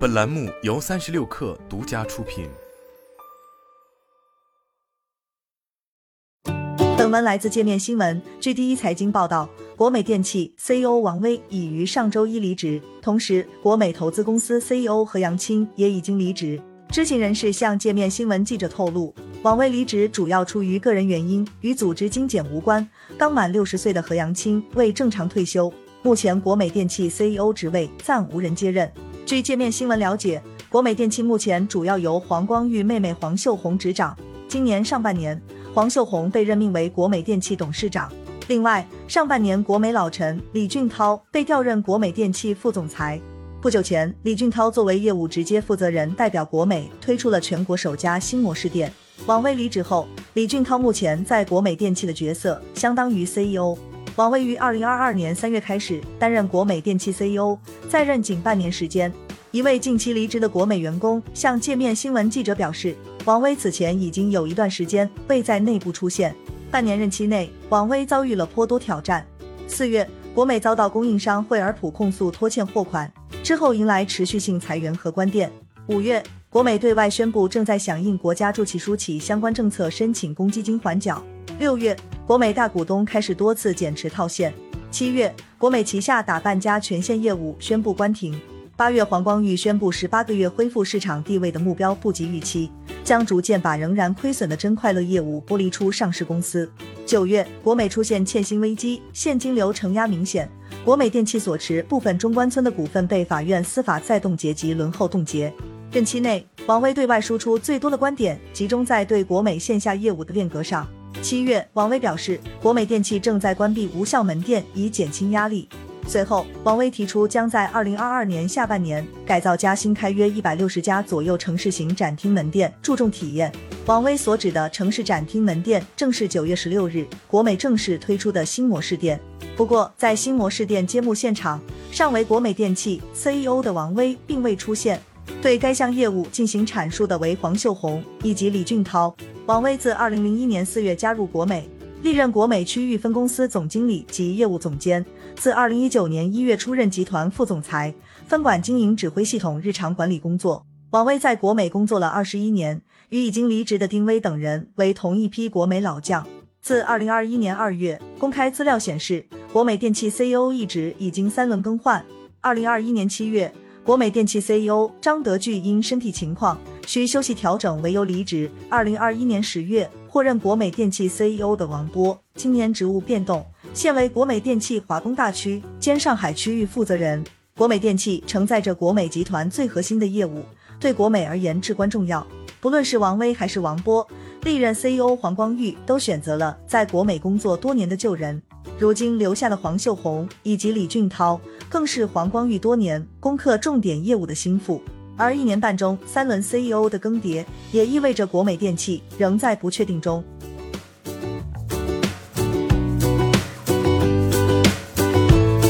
本栏目由三十六氪独家出品。本文来自界面新闻。据第一财经报道，国美电器 CEO 王威已于上周一离职，同时，国美投资公司 CEO 何杨青也已经离职。知情人士向界面新闻记者透露，王威离职主要出于个人原因，与组织精简无关。刚满六十岁的何杨青未正常退休，目前国美电器 CEO 职位暂无人接任。据界面新闻了解，国美电器目前主要由黄光裕妹妹黄秀红执掌。今年上半年，黄秀红被任命为国美电器董事长。另外，上半年国美老臣李俊涛被调任国美电器副总裁。不久前，李俊涛作为业务直接负责人，代表国美推出了全国首家新模式店。王威离职后，李俊涛目前在国美电器的角色相当于 CEO。王威于二零二二年三月开始担任国美电器 CEO，在任仅半年时间。一位近期离职的国美员工向界面新闻记者表示，王威此前已经有一段时间未在内部出现。半年任期内，王威遭遇了颇多挑战。四月，国美遭到供应商惠而浦控诉拖欠货款，之后迎来持续性裁员和关店。五月，国美对外宣布正在响应国家助企书企相关政策，申请公积金缓缴。六月。国美大股东开始多次减持套现。七月，国美旗下打半家全线业务宣布关停。八月，黄光裕宣布十八个月恢复市场地位的目标不及预期，将逐渐把仍然亏损的真快乐业务剥离出上市公司。九月，国美出现欠薪危机，现金流承压明显。国美电器所持部分中关村的股份被法院司法再冻结及轮候冻结。任期内，王威对外输出最多的观点集中在对国美线下业务的变革上。七月，王威表示，国美电器正在关闭无效门店，以减轻压力。随后，王威提出将在二零二二年下半年改造加新开约一百六十家左右城市型展厅门店，注重体验。王威所指的城市展厅门店，正是九月十六日国美正式推出的新模式店。不过，在新模式店揭幕现场，尚为国美电器 CEO 的王威并未出现。对该项业务进行阐述的为黄秀红以及李俊涛。王威自二零零一年四月加入国美，历任国美区域分公司总经理及业务总监。自二零一九年一月出任集团副总裁，分管经营指挥系统日常管理工作。王威在国美工作了二十一年，与已经离职的丁威等人为同一批国美老将。自二零二一年二月，公开资料显示，国美电器 CEO 一职已经三轮更换。二零二一年七月。国美电器 CEO 张德巨因身体情况需休息调整为由离职。二零二一年十月，获任国美电器 CEO 的王波，今年职务变动，现为国美电器华东大区兼上海区域负责人。国美电器承载着国美集团最核心的业务，对国美而言至关重要。不论是王威还是王波，历任 CEO 黄光裕都选择了在国美工作多年的旧人。如今留下的黄秀红以及李俊涛，更是黄光裕多年攻克重点业务的心腹。而一年半中三轮 CEO 的更迭，也意味着国美电器仍在不确定中。